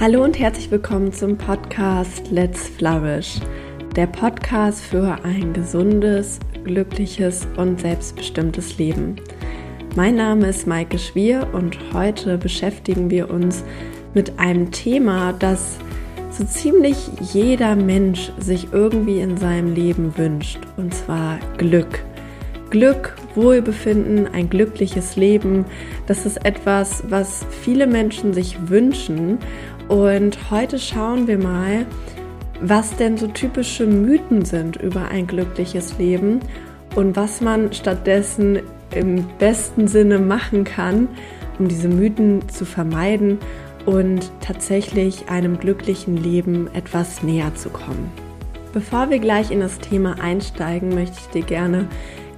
Hallo und herzlich willkommen zum Podcast Let's Flourish, der Podcast für ein gesundes, glückliches und selbstbestimmtes Leben. Mein Name ist Maike Schwier und heute beschäftigen wir uns mit einem Thema, das so ziemlich jeder Mensch sich irgendwie in seinem Leben wünscht, und zwar Glück. Glück, Wohlbefinden, ein glückliches Leben, das ist etwas, was viele Menschen sich wünschen und heute schauen wir mal, was denn so typische Mythen sind über ein glückliches Leben und was man stattdessen im besten Sinne machen kann, um diese Mythen zu vermeiden und tatsächlich einem glücklichen Leben etwas näher zu kommen. Bevor wir gleich in das Thema einsteigen, möchte ich dir gerne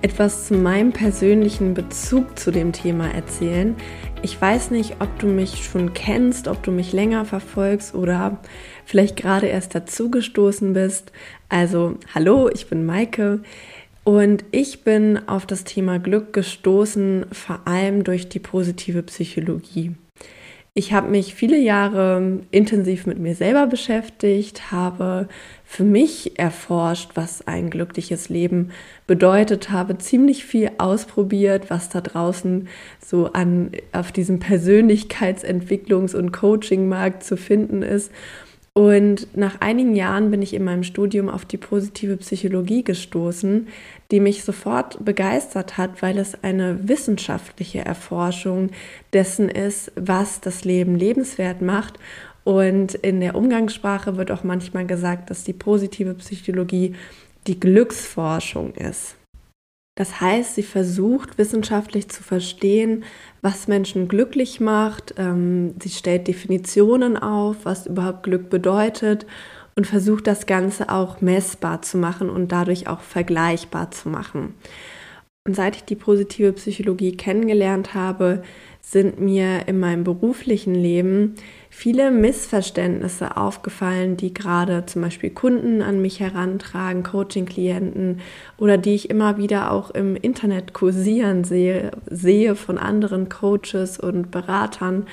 etwas zu meinem persönlichen Bezug zu dem Thema erzählen. Ich weiß nicht, ob du mich schon kennst, ob du mich länger verfolgst oder vielleicht gerade erst dazugestoßen bist. Also, hallo, ich bin Maike und ich bin auf das Thema Glück gestoßen, vor allem durch die positive Psychologie. Ich habe mich viele Jahre intensiv mit mir selber beschäftigt, habe für mich erforscht, was ein glückliches Leben bedeutet, habe ziemlich viel ausprobiert, was da draußen so an auf diesem Persönlichkeitsentwicklungs- und Coachingmarkt zu finden ist und nach einigen Jahren bin ich in meinem Studium auf die positive Psychologie gestoßen, die mich sofort begeistert hat, weil es eine wissenschaftliche Erforschung dessen ist, was das Leben lebenswert macht. Und in der Umgangssprache wird auch manchmal gesagt, dass die positive Psychologie die Glücksforschung ist. Das heißt, sie versucht wissenschaftlich zu verstehen, was Menschen glücklich macht. Ähm, sie stellt Definitionen auf, was überhaupt Glück bedeutet und versucht das Ganze auch messbar zu machen und dadurch auch vergleichbar zu machen. Und seit ich die positive Psychologie kennengelernt habe, sind mir in meinem beruflichen Leben viele Missverständnisse aufgefallen, die gerade zum Beispiel Kunden an mich herantragen, Coaching-Klienten oder die ich immer wieder auch im Internet kursieren sehe, sehe von anderen Coaches und Beratern.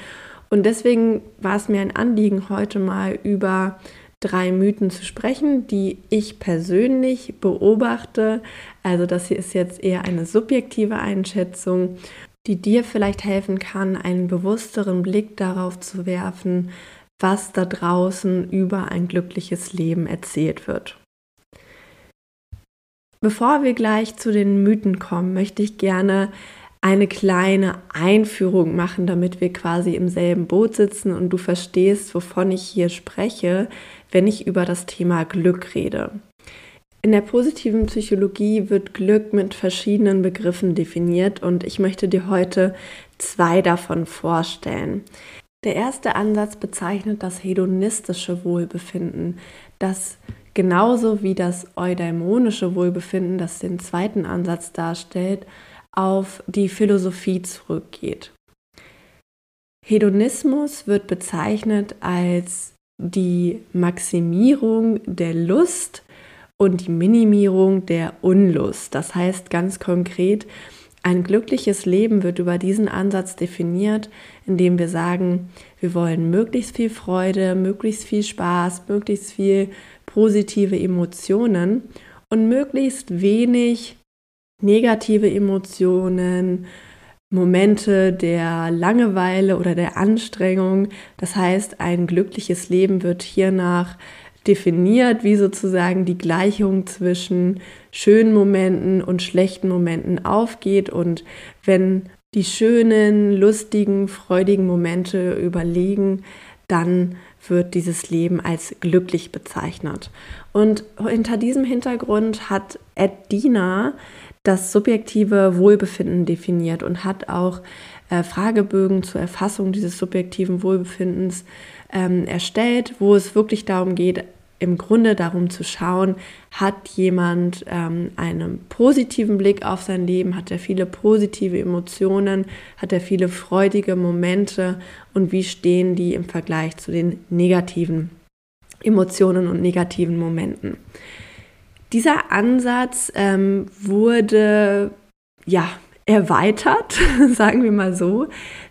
Und deswegen war es mir ein Anliegen, heute mal über drei Mythen zu sprechen, die ich persönlich beobachte. Also das hier ist jetzt eher eine subjektive Einschätzung die dir vielleicht helfen kann, einen bewussteren Blick darauf zu werfen, was da draußen über ein glückliches Leben erzählt wird. Bevor wir gleich zu den Mythen kommen, möchte ich gerne eine kleine Einführung machen, damit wir quasi im selben Boot sitzen und du verstehst, wovon ich hier spreche, wenn ich über das Thema Glück rede. In der positiven Psychologie wird Glück mit verschiedenen Begriffen definiert und ich möchte dir heute zwei davon vorstellen. Der erste Ansatz bezeichnet das hedonistische Wohlbefinden, das genauso wie das eudaimonische Wohlbefinden, das den zweiten Ansatz darstellt, auf die Philosophie zurückgeht. Hedonismus wird bezeichnet als die Maximierung der Lust und die Minimierung der Unlust. Das heißt ganz konkret, ein glückliches Leben wird über diesen Ansatz definiert, indem wir sagen, wir wollen möglichst viel Freude, möglichst viel Spaß, möglichst viel positive Emotionen und möglichst wenig negative Emotionen, Momente der Langeweile oder der Anstrengung. Das heißt, ein glückliches Leben wird hiernach definiert, wie sozusagen die Gleichung zwischen schönen Momenten und schlechten Momenten aufgeht. Und wenn die schönen, lustigen, freudigen Momente überlegen, dann wird dieses Leben als glücklich bezeichnet. Und hinter diesem Hintergrund hat Ed Diener das subjektive Wohlbefinden definiert und hat auch äh, Fragebögen zur Erfassung dieses subjektiven Wohlbefindens ähm, erstellt, wo es wirklich darum geht, im Grunde darum zu schauen, hat jemand ähm, einen positiven Blick auf sein Leben, hat er viele positive Emotionen, hat er viele freudige Momente und wie stehen die im Vergleich zu den negativen Emotionen und negativen Momenten. Dieser Ansatz ähm, wurde ja erweitert, sagen wir mal so,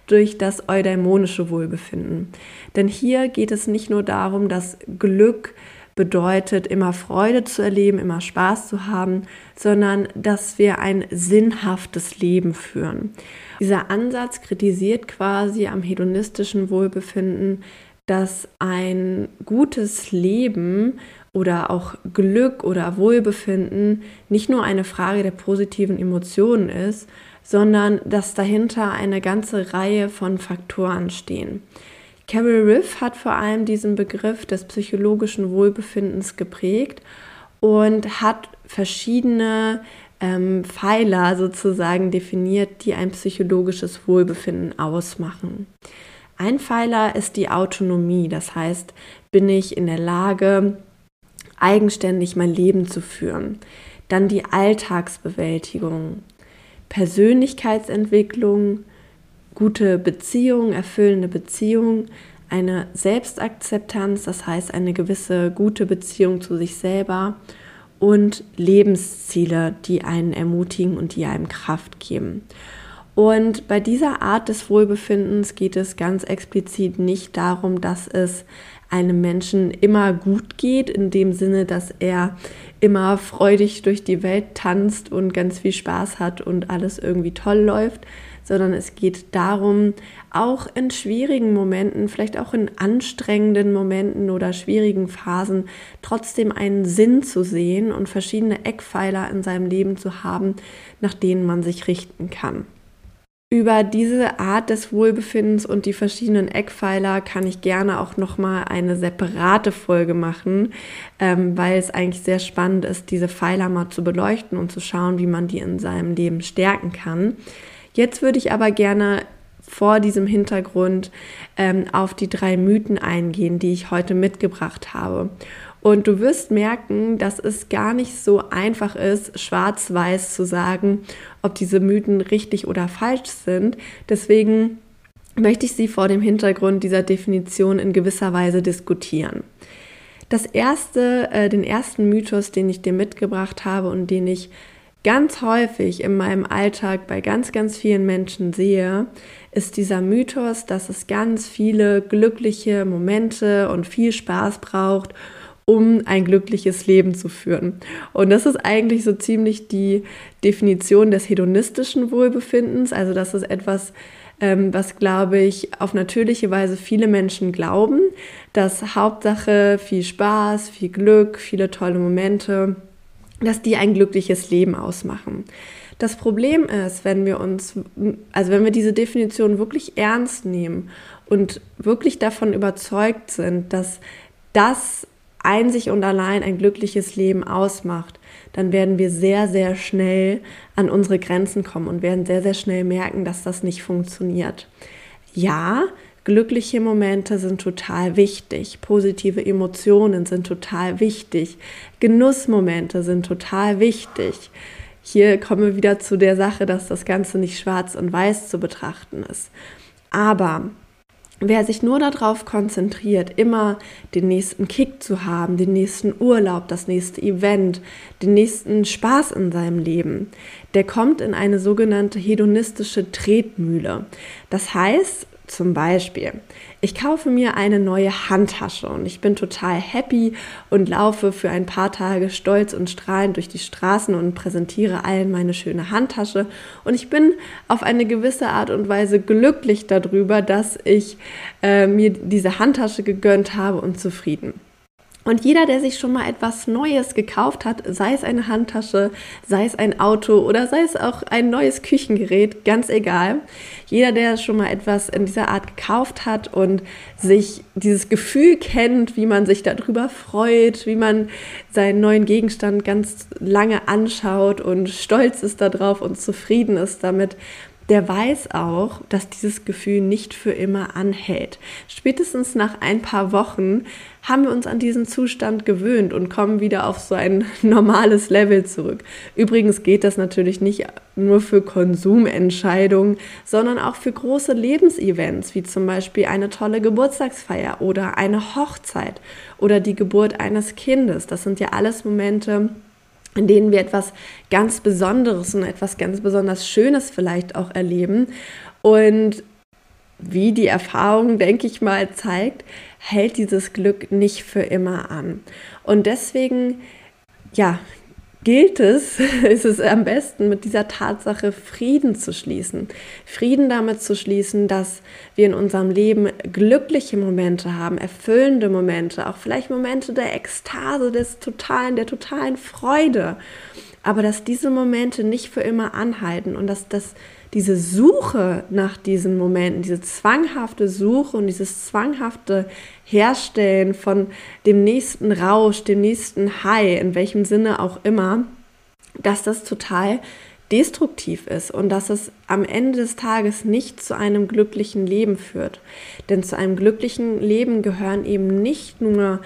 durch das eudaimonische Wohlbefinden. Denn hier geht es nicht nur darum, dass Glück bedeutet, immer Freude zu erleben, immer Spaß zu haben, sondern dass wir ein sinnhaftes Leben führen. Dieser Ansatz kritisiert quasi am hedonistischen Wohlbefinden, dass ein gutes Leben oder auch Glück oder Wohlbefinden nicht nur eine Frage der positiven Emotionen ist, sondern dass dahinter eine ganze Reihe von Faktoren stehen. Carol Riff hat vor allem diesen Begriff des psychologischen Wohlbefindens geprägt und hat verschiedene ähm, Pfeiler sozusagen definiert, die ein psychologisches Wohlbefinden ausmachen. Ein Pfeiler ist die Autonomie, das heißt, bin ich in der Lage, eigenständig mein Leben zu führen. Dann die Alltagsbewältigung, Persönlichkeitsentwicklung, gute Beziehung, erfüllende Beziehung, eine Selbstakzeptanz, das heißt eine gewisse gute Beziehung zu sich selber und Lebensziele, die einen ermutigen und die einem Kraft geben. Und bei dieser Art des Wohlbefindens geht es ganz explizit nicht darum, dass es einem Menschen immer gut geht, in dem Sinne, dass er immer freudig durch die Welt tanzt und ganz viel Spaß hat und alles irgendwie toll läuft, sondern es geht darum, auch in schwierigen Momenten, vielleicht auch in anstrengenden Momenten oder schwierigen Phasen, trotzdem einen Sinn zu sehen und verschiedene Eckpfeiler in seinem Leben zu haben, nach denen man sich richten kann. Über diese Art des Wohlbefindens und die verschiedenen Eckpfeiler kann ich gerne auch noch mal eine separate Folge machen, ähm, weil es eigentlich sehr spannend ist, diese Pfeiler mal zu beleuchten und zu schauen, wie man die in seinem Leben stärken kann. Jetzt würde ich aber gerne vor diesem Hintergrund ähm, auf die drei Mythen eingehen, die ich heute mitgebracht habe. Und du wirst merken, dass es gar nicht so einfach ist, schwarz-weiß zu sagen, ob diese Mythen richtig oder falsch sind. Deswegen möchte ich sie vor dem Hintergrund dieser Definition in gewisser Weise diskutieren. Das erste, äh, den ersten Mythos, den ich dir mitgebracht habe und den ich ganz häufig in meinem Alltag bei ganz, ganz vielen Menschen sehe, ist dieser Mythos, dass es ganz viele glückliche Momente und viel Spaß braucht, um ein glückliches Leben zu führen. Und das ist eigentlich so ziemlich die Definition des hedonistischen Wohlbefindens. Also das ist etwas, ähm, was, glaube ich, auf natürliche Weise viele Menschen glauben, dass Hauptsache viel Spaß, viel Glück, viele tolle Momente, dass die ein glückliches Leben ausmachen. Das Problem ist, wenn wir uns, also wenn wir diese Definition wirklich ernst nehmen und wirklich davon überzeugt sind, dass das einzig und allein ein glückliches Leben ausmacht, dann werden wir sehr, sehr schnell an unsere Grenzen kommen und werden sehr, sehr schnell merken, dass das nicht funktioniert. Ja, glückliche Momente sind total wichtig, positive Emotionen sind total wichtig, Genussmomente sind total wichtig. Hier kommen wir wieder zu der Sache, dass das Ganze nicht schwarz und weiß zu betrachten ist. Aber Wer sich nur darauf konzentriert, immer den nächsten Kick zu haben, den nächsten Urlaub, das nächste Event, den nächsten Spaß in seinem Leben, der kommt in eine sogenannte hedonistische Tretmühle. Das heißt, zum Beispiel, ich kaufe mir eine neue Handtasche und ich bin total happy und laufe für ein paar Tage stolz und strahlend durch die Straßen und präsentiere allen meine schöne Handtasche. Und ich bin auf eine gewisse Art und Weise glücklich darüber, dass ich äh, mir diese Handtasche gegönnt habe und zufrieden. Und jeder, der sich schon mal etwas Neues gekauft hat, sei es eine Handtasche, sei es ein Auto oder sei es auch ein neues Küchengerät, ganz egal. Jeder, der schon mal etwas in dieser Art gekauft hat und sich dieses Gefühl kennt, wie man sich darüber freut, wie man seinen neuen Gegenstand ganz lange anschaut und stolz ist darauf und zufrieden ist damit, der weiß auch, dass dieses Gefühl nicht für immer anhält. Spätestens nach ein paar Wochen haben wir uns an diesen Zustand gewöhnt und kommen wieder auf so ein normales Level zurück. Übrigens geht das natürlich nicht nur für Konsumentscheidungen, sondern auch für große Lebensevents, wie zum Beispiel eine tolle Geburtstagsfeier oder eine Hochzeit oder die Geburt eines Kindes. Das sind ja alles Momente, in denen wir etwas ganz Besonderes und etwas ganz besonders Schönes vielleicht auch erleben. Und wie die Erfahrung, denke ich mal, zeigt, hält dieses Glück nicht für immer an. Und deswegen, ja, gilt es, ist es am besten, mit dieser Tatsache Frieden zu schließen. Frieden damit zu schließen, dass wir in unserem Leben glückliche Momente haben, erfüllende Momente, auch vielleicht Momente der Ekstase, des totalen, der totalen Freude. Aber dass diese Momente nicht für immer anhalten und dass das diese Suche nach diesen Momenten, diese zwanghafte Suche und dieses zwanghafte Herstellen von dem nächsten Rausch, dem nächsten High, in welchem Sinne auch immer, dass das total destruktiv ist und dass es am Ende des Tages nicht zu einem glücklichen Leben führt. Denn zu einem glücklichen Leben gehören eben nicht nur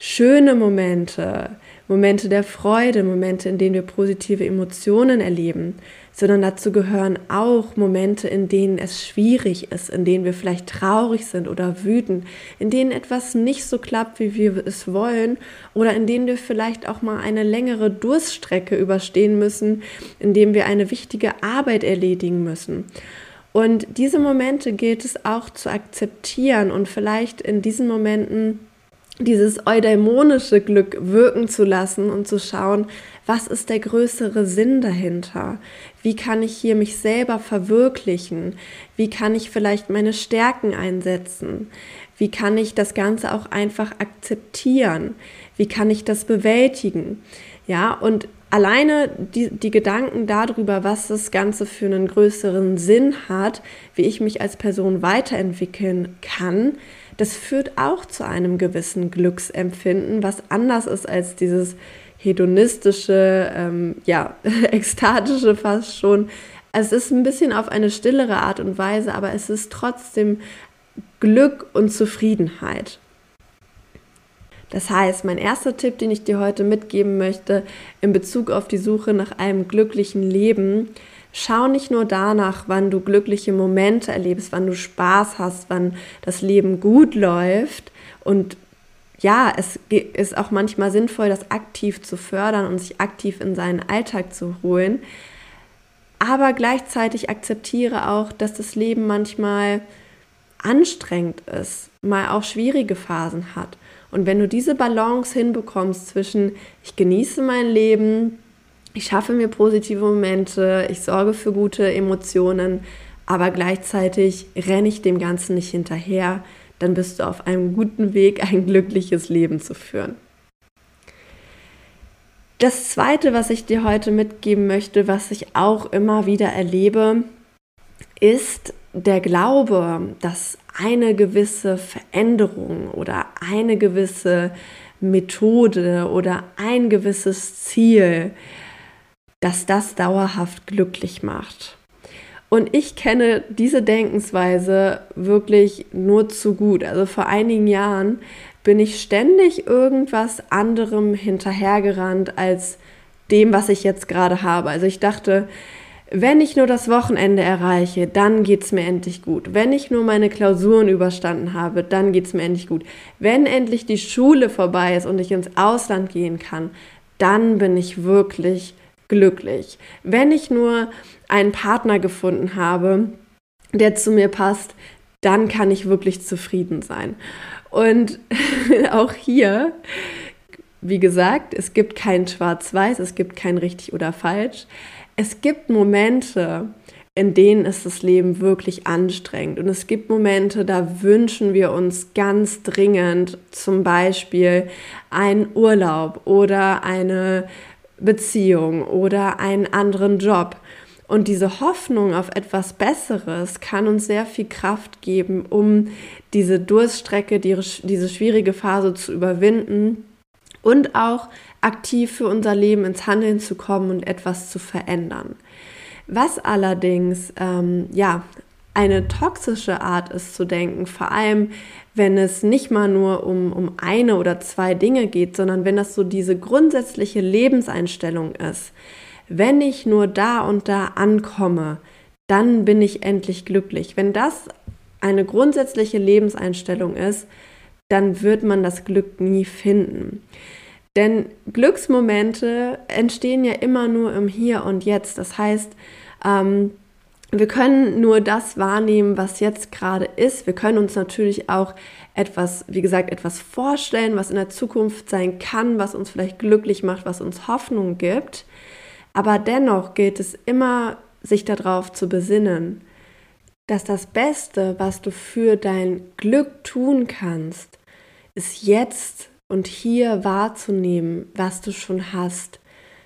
schöne Momente, Momente der Freude, Momente, in denen wir positive Emotionen erleben, sondern dazu gehören auch Momente, in denen es schwierig ist, in denen wir vielleicht traurig sind oder wütend, in denen etwas nicht so klappt, wie wir es wollen oder in denen wir vielleicht auch mal eine längere Durststrecke überstehen müssen, in denen wir eine wichtige Arbeit erledigen müssen. Und diese Momente gilt es auch zu akzeptieren und vielleicht in diesen Momenten dieses eudämonische Glück wirken zu lassen und zu schauen, was ist der größere Sinn dahinter? Wie kann ich hier mich selber verwirklichen? Wie kann ich vielleicht meine Stärken einsetzen? Wie kann ich das Ganze auch einfach akzeptieren? Wie kann ich das bewältigen? Ja, und alleine die, die Gedanken darüber, was das Ganze für einen größeren Sinn hat, wie ich mich als Person weiterentwickeln kann, das führt auch zu einem gewissen Glücksempfinden, was anders ist als dieses hedonistische, ähm, ja, ekstatische fast schon. Es ist ein bisschen auf eine stillere Art und Weise, aber es ist trotzdem Glück und Zufriedenheit. Das heißt, mein erster Tipp, den ich dir heute mitgeben möchte in Bezug auf die Suche nach einem glücklichen Leben, Schau nicht nur danach, wann du glückliche Momente erlebst, wann du Spaß hast, wann das Leben gut läuft. Und ja, es ist auch manchmal sinnvoll, das aktiv zu fördern und sich aktiv in seinen Alltag zu holen. Aber gleichzeitig akzeptiere auch, dass das Leben manchmal anstrengend ist, mal auch schwierige Phasen hat. Und wenn du diese Balance hinbekommst zwischen, ich genieße mein Leben, ich schaffe mir positive Momente, ich sorge für gute Emotionen, aber gleichzeitig renne ich dem Ganzen nicht hinterher, dann bist du auf einem guten Weg, ein glückliches Leben zu führen. Das Zweite, was ich dir heute mitgeben möchte, was ich auch immer wieder erlebe, ist der Glaube, dass eine gewisse Veränderung oder eine gewisse Methode oder ein gewisses Ziel dass das dauerhaft glücklich macht. Und ich kenne diese Denkensweise wirklich nur zu gut. Also vor einigen Jahren bin ich ständig irgendwas anderem hinterhergerannt als dem, was ich jetzt gerade habe. Also ich dachte, wenn ich nur das Wochenende erreiche, dann geht es mir endlich gut. Wenn ich nur meine Klausuren überstanden habe, dann geht es mir endlich gut. Wenn endlich die Schule vorbei ist und ich ins Ausland gehen kann, dann bin ich wirklich glücklich. Wenn ich nur einen Partner gefunden habe, der zu mir passt, dann kann ich wirklich zufrieden sein. Und auch hier, wie gesagt, es gibt kein Schwarz-Weiß, es gibt kein richtig oder falsch. Es gibt Momente, in denen ist das Leben wirklich anstrengend. Und es gibt Momente, da wünschen wir uns ganz dringend zum Beispiel einen Urlaub oder eine Beziehung oder einen anderen Job. Und diese Hoffnung auf etwas Besseres kann uns sehr viel Kraft geben, um diese Durststrecke, diese schwierige Phase zu überwinden und auch aktiv für unser Leben ins Handeln zu kommen und etwas zu verändern. Was allerdings ähm, ja eine toxische Art ist zu denken, vor allem wenn es nicht mal nur um, um eine oder zwei Dinge geht, sondern wenn das so diese grundsätzliche Lebenseinstellung ist. Wenn ich nur da und da ankomme, dann bin ich endlich glücklich. Wenn das eine grundsätzliche Lebenseinstellung ist, dann wird man das Glück nie finden. Denn Glücksmomente entstehen ja immer nur im Hier und Jetzt. Das heißt, ähm, wir können nur das wahrnehmen, was jetzt gerade ist. Wir können uns natürlich auch etwas, wie gesagt, etwas vorstellen, was in der Zukunft sein kann, was uns vielleicht glücklich macht, was uns Hoffnung gibt. Aber dennoch gilt es immer, sich darauf zu besinnen, dass das Beste, was du für dein Glück tun kannst, ist jetzt und hier wahrzunehmen, was du schon hast.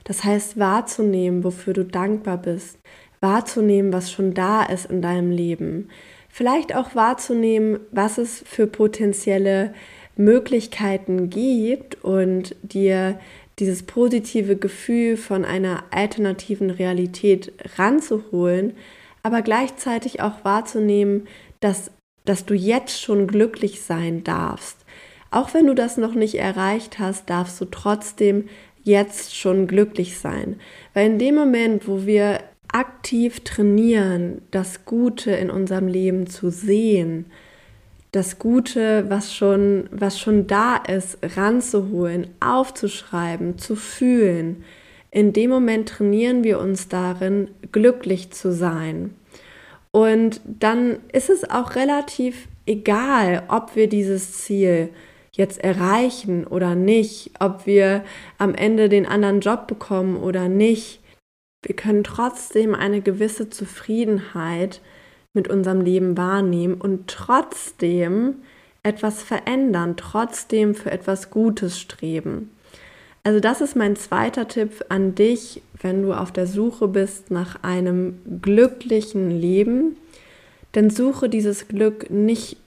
Das heißt wahrzunehmen, wofür du dankbar bist, wahrzunehmen, was schon da ist in deinem Leben. Vielleicht auch wahrzunehmen, was es für potenzielle Möglichkeiten gibt und dir dieses positive Gefühl von einer alternativen Realität ranzuholen, aber gleichzeitig auch wahrzunehmen, dass, dass du jetzt schon glücklich sein darfst. Auch wenn du das noch nicht erreicht hast, darfst du trotzdem jetzt schon glücklich sein. Weil in dem Moment, wo wir aktiv trainieren, das Gute in unserem Leben zu sehen, das Gute, was schon, was schon da ist, ranzuholen, aufzuschreiben, zu fühlen. In dem Moment trainieren wir uns darin, glücklich zu sein. Und dann ist es auch relativ egal, ob wir dieses Ziel jetzt erreichen oder nicht, ob wir am Ende den anderen Job bekommen oder nicht wir können trotzdem eine gewisse Zufriedenheit mit unserem Leben wahrnehmen und trotzdem etwas verändern, trotzdem für etwas Gutes streben. Also das ist mein zweiter Tipp an dich, wenn du auf der Suche bist nach einem glücklichen Leben. Denn suche dieses Glück nicht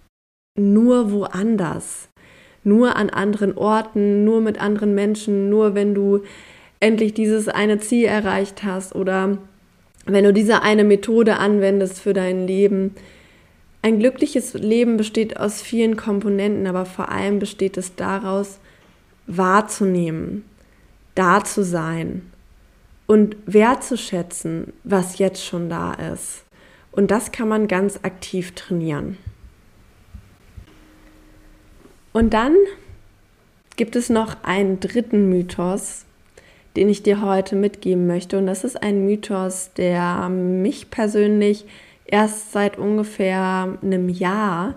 nur woanders, nur an anderen Orten, nur mit anderen Menschen, nur wenn du endlich dieses eine Ziel erreicht hast oder wenn du diese eine Methode anwendest für dein Leben. Ein glückliches Leben besteht aus vielen Komponenten, aber vor allem besteht es daraus, wahrzunehmen, da zu sein und wertzuschätzen, was jetzt schon da ist. Und das kann man ganz aktiv trainieren. Und dann gibt es noch einen dritten Mythos, den ich dir heute mitgeben möchte. Und das ist ein Mythos, der mich persönlich erst seit ungefähr einem Jahr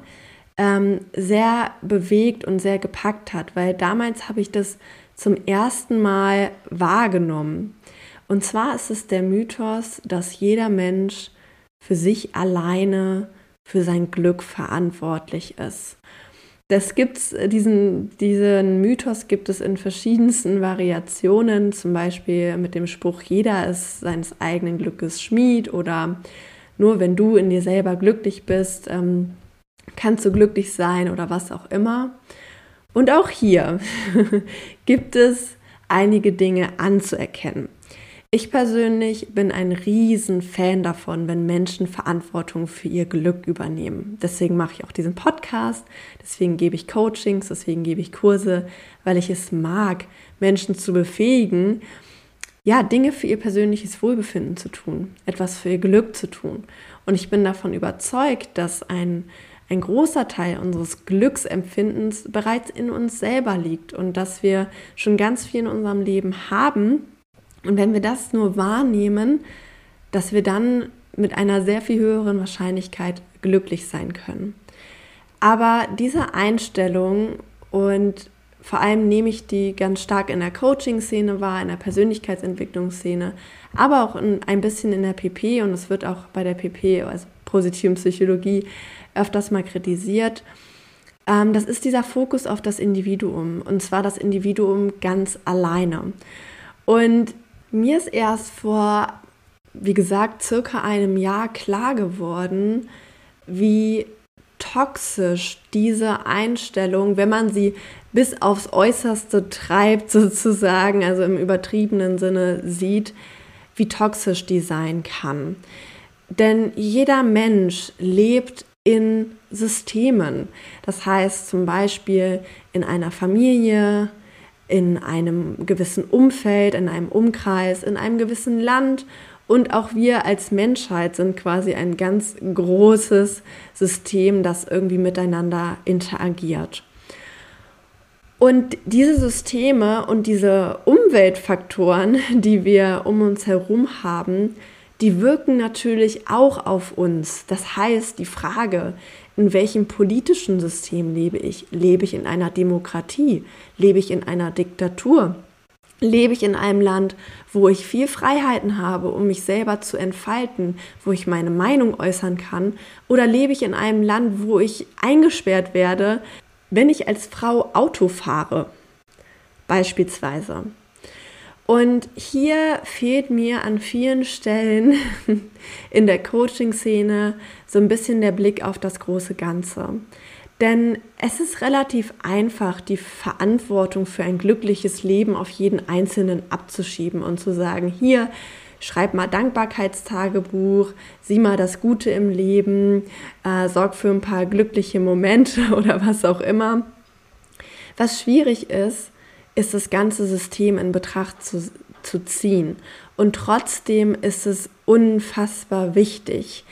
ähm, sehr bewegt und sehr gepackt hat, weil damals habe ich das zum ersten Mal wahrgenommen. Und zwar ist es der Mythos, dass jeder Mensch für sich alleine für sein Glück verantwortlich ist. Das gibt's, äh, diesen, diesen Mythos gibt es in verschiedensten Variationen, zum Beispiel mit dem Spruch, jeder ist seines eigenen Glückes Schmied oder nur wenn du in dir selber glücklich bist, ähm, kannst du glücklich sein oder was auch immer. Und auch hier gibt es einige Dinge anzuerkennen. Ich persönlich bin ein riesen Fan davon, wenn Menschen Verantwortung für ihr Glück übernehmen. Deswegen mache ich auch diesen Podcast, deswegen gebe ich Coachings, deswegen gebe ich Kurse, weil ich es mag, Menschen zu befähigen, ja, Dinge für ihr persönliches Wohlbefinden zu tun, etwas für ihr Glück zu tun. Und ich bin davon überzeugt, dass ein, ein großer Teil unseres Glücksempfindens bereits in uns selber liegt und dass wir schon ganz viel in unserem Leben haben, und wenn wir das nur wahrnehmen, dass wir dann mit einer sehr viel höheren Wahrscheinlichkeit glücklich sein können. Aber diese Einstellung und vor allem nehme ich die ganz stark in der Coaching-Szene wahr, in der Persönlichkeitsentwicklungsszene, aber auch in, ein bisschen in der PP und es wird auch bei der PP, also positiven Psychologie, öfters mal kritisiert. Ähm, das ist dieser Fokus auf das Individuum und zwar das Individuum ganz alleine. Und mir ist erst vor, wie gesagt, circa einem Jahr klar geworden, wie toxisch diese Einstellung, wenn man sie bis aufs Äußerste treibt, sozusagen, also im übertriebenen Sinne sieht, wie toxisch die sein kann. Denn jeder Mensch lebt in Systemen. Das heißt zum Beispiel in einer Familie, in einem gewissen Umfeld, in einem Umkreis, in einem gewissen Land. Und auch wir als Menschheit sind quasi ein ganz großes System, das irgendwie miteinander interagiert. Und diese Systeme und diese Umweltfaktoren, die wir um uns herum haben, die wirken natürlich auch auf uns. Das heißt, die Frage, in welchem politischen System lebe ich? Lebe ich in einer Demokratie? Lebe ich in einer Diktatur? Lebe ich in einem Land, wo ich viel Freiheiten habe, um mich selber zu entfalten, wo ich meine Meinung äußern kann? Oder lebe ich in einem Land, wo ich eingesperrt werde, wenn ich als Frau Auto fahre? Beispielsweise. Und hier fehlt mir an vielen Stellen in der Coaching-Szene so ein bisschen der Blick auf das große Ganze. Denn es ist relativ einfach, die Verantwortung für ein glückliches Leben auf jeden Einzelnen abzuschieben und zu sagen, hier, schreib mal Dankbarkeitstagebuch, sieh mal das Gute im Leben, äh, sorg für ein paar glückliche Momente oder was auch immer. Was schwierig ist, ist das ganze System in Betracht zu, zu ziehen. Und trotzdem ist es unfassbar wichtig.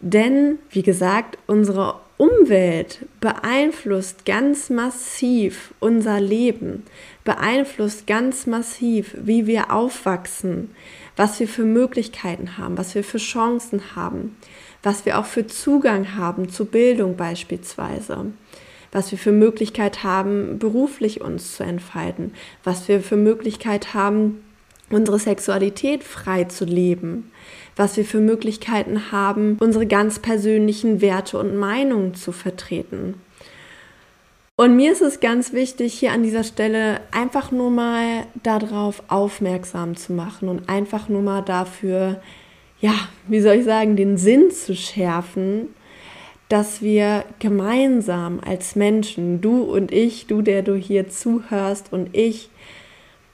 Denn, wie gesagt, unsere Umwelt beeinflusst ganz massiv unser Leben, beeinflusst ganz massiv, wie wir aufwachsen, was wir für Möglichkeiten haben, was wir für Chancen haben, was wir auch für Zugang haben zu Bildung beispielsweise was wir für Möglichkeit haben, beruflich uns zu entfalten, was wir für Möglichkeit haben, unsere Sexualität frei zu leben, was wir für Möglichkeiten haben, unsere ganz persönlichen Werte und Meinungen zu vertreten. Und mir ist es ganz wichtig, hier an dieser Stelle einfach nur mal darauf aufmerksam zu machen und einfach nur mal dafür, ja, wie soll ich sagen, den Sinn zu schärfen, dass wir gemeinsam als Menschen, du und ich, du, der du hier zuhörst und ich,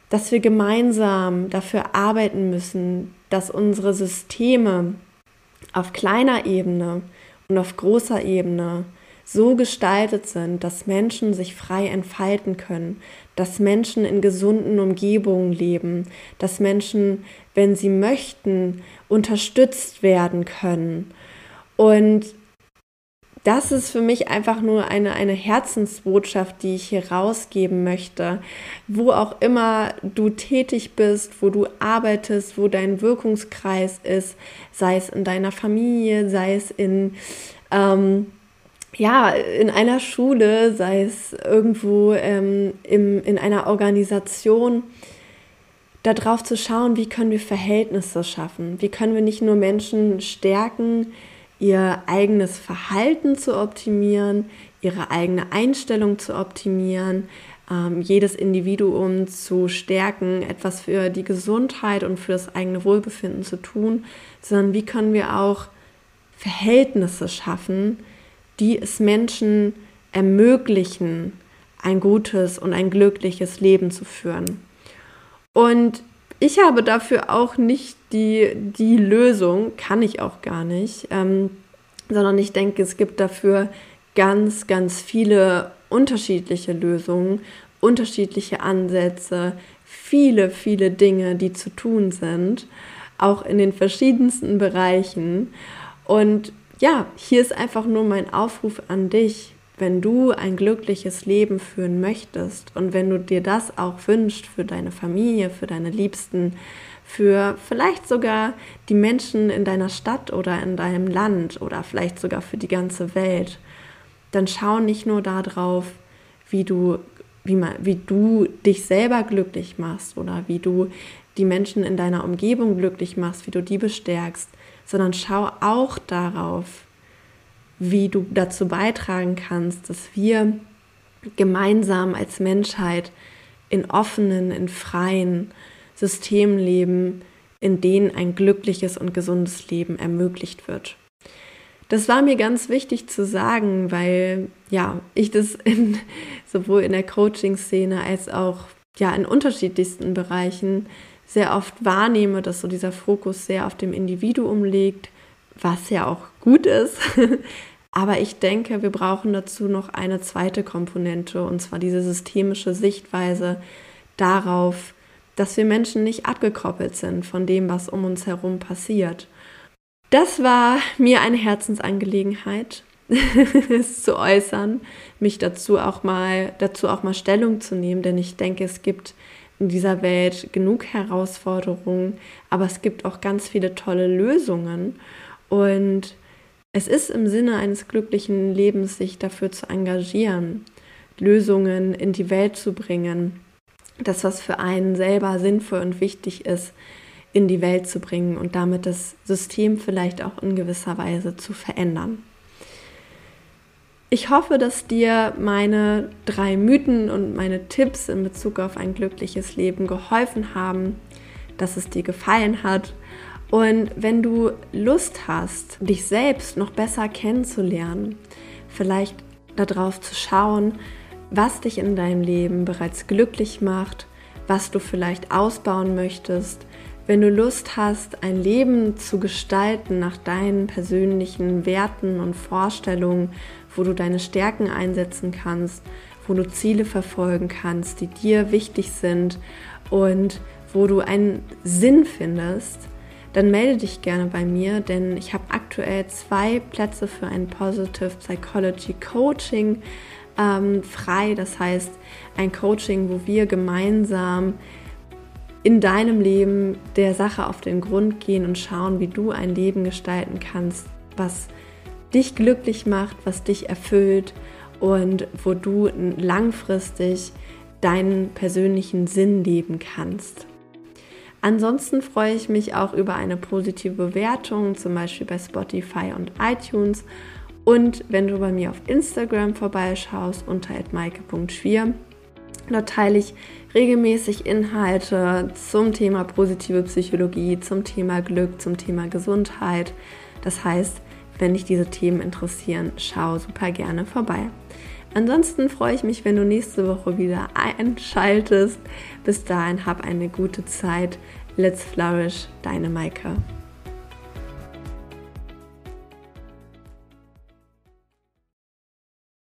dass wir gemeinsam dafür arbeiten müssen, dass unsere Systeme auf kleiner Ebene und auf großer Ebene so gestaltet sind, dass Menschen sich frei entfalten können, dass Menschen in gesunden Umgebungen leben, dass Menschen, wenn sie möchten, unterstützt werden können. Und das ist für mich einfach nur eine, eine Herzensbotschaft, die ich hier rausgeben möchte. Wo auch immer du tätig bist, wo du arbeitest, wo dein Wirkungskreis ist, sei es in deiner Familie, sei es in, ähm, ja, in einer Schule, sei es irgendwo ähm, im, in einer Organisation, darauf zu schauen, wie können wir Verhältnisse schaffen, wie können wir nicht nur Menschen stärken, ihr eigenes Verhalten zu optimieren, ihre eigene Einstellung zu optimieren, ähm, jedes Individuum zu stärken, etwas für die Gesundheit und für das eigene Wohlbefinden zu tun, sondern wie können wir auch Verhältnisse schaffen, die es Menschen ermöglichen, ein gutes und ein glückliches Leben zu führen. Und ich habe dafür auch nicht die, die Lösung, kann ich auch gar nicht, ähm, sondern ich denke, es gibt dafür ganz, ganz viele unterschiedliche Lösungen, unterschiedliche Ansätze, viele, viele Dinge, die zu tun sind, auch in den verschiedensten Bereichen. Und ja, hier ist einfach nur mein Aufruf an dich wenn du ein glückliches Leben führen möchtest und wenn du dir das auch wünschst für deine Familie, für deine Liebsten, für vielleicht sogar die Menschen in deiner Stadt oder in deinem Land oder vielleicht sogar für die ganze Welt, dann schau nicht nur darauf, wie du, wie, man, wie du dich selber glücklich machst oder wie du die Menschen in deiner Umgebung glücklich machst, wie du die bestärkst, sondern schau auch darauf, wie du dazu beitragen kannst, dass wir gemeinsam als Menschheit in offenen, in freien Systemen leben, in denen ein glückliches und gesundes Leben ermöglicht wird. Das war mir ganz wichtig zu sagen, weil ja, ich das in, sowohl in der Coaching-Szene als auch ja, in unterschiedlichsten Bereichen sehr oft wahrnehme, dass so dieser Fokus sehr auf dem Individuum liegt, was ja auch gut ist. Aber ich denke, wir brauchen dazu noch eine zweite Komponente, und zwar diese systemische Sichtweise darauf, dass wir Menschen nicht abgekoppelt sind von dem, was um uns herum passiert. Das war mir eine Herzensangelegenheit, es zu äußern, mich dazu auch mal dazu auch mal Stellung zu nehmen, denn ich denke, es gibt in dieser Welt genug Herausforderungen, aber es gibt auch ganz viele tolle Lösungen. Und es ist im Sinne eines glücklichen Lebens, sich dafür zu engagieren, Lösungen in die Welt zu bringen, das, was für einen selber sinnvoll und wichtig ist, in die Welt zu bringen und damit das System vielleicht auch in gewisser Weise zu verändern. Ich hoffe, dass dir meine drei Mythen und meine Tipps in Bezug auf ein glückliches Leben geholfen haben, dass es dir gefallen hat. Und wenn du Lust hast, dich selbst noch besser kennenzulernen, vielleicht darauf zu schauen, was dich in deinem Leben bereits glücklich macht, was du vielleicht ausbauen möchtest, wenn du Lust hast, ein Leben zu gestalten nach deinen persönlichen Werten und Vorstellungen, wo du deine Stärken einsetzen kannst, wo du Ziele verfolgen kannst, die dir wichtig sind und wo du einen Sinn findest, dann melde dich gerne bei mir, denn ich habe aktuell zwei Plätze für ein Positive Psychology Coaching ähm, frei. Das heißt, ein Coaching, wo wir gemeinsam in deinem Leben der Sache auf den Grund gehen und schauen, wie du ein Leben gestalten kannst, was dich glücklich macht, was dich erfüllt und wo du langfristig deinen persönlichen Sinn leben kannst. Ansonsten freue ich mich auch über eine positive Bewertung, zum Beispiel bei Spotify und iTunes. Und wenn du bei mir auf Instagram vorbeischaust unter maike.schwier, dort teile ich regelmäßig Inhalte zum Thema positive Psychologie, zum Thema Glück, zum Thema Gesundheit. Das heißt, wenn dich diese Themen interessieren, schau super gerne vorbei. Ansonsten freue ich mich, wenn du nächste Woche wieder einschaltest. Bis dahin, hab eine gute Zeit. Let's flourish, deine Maike.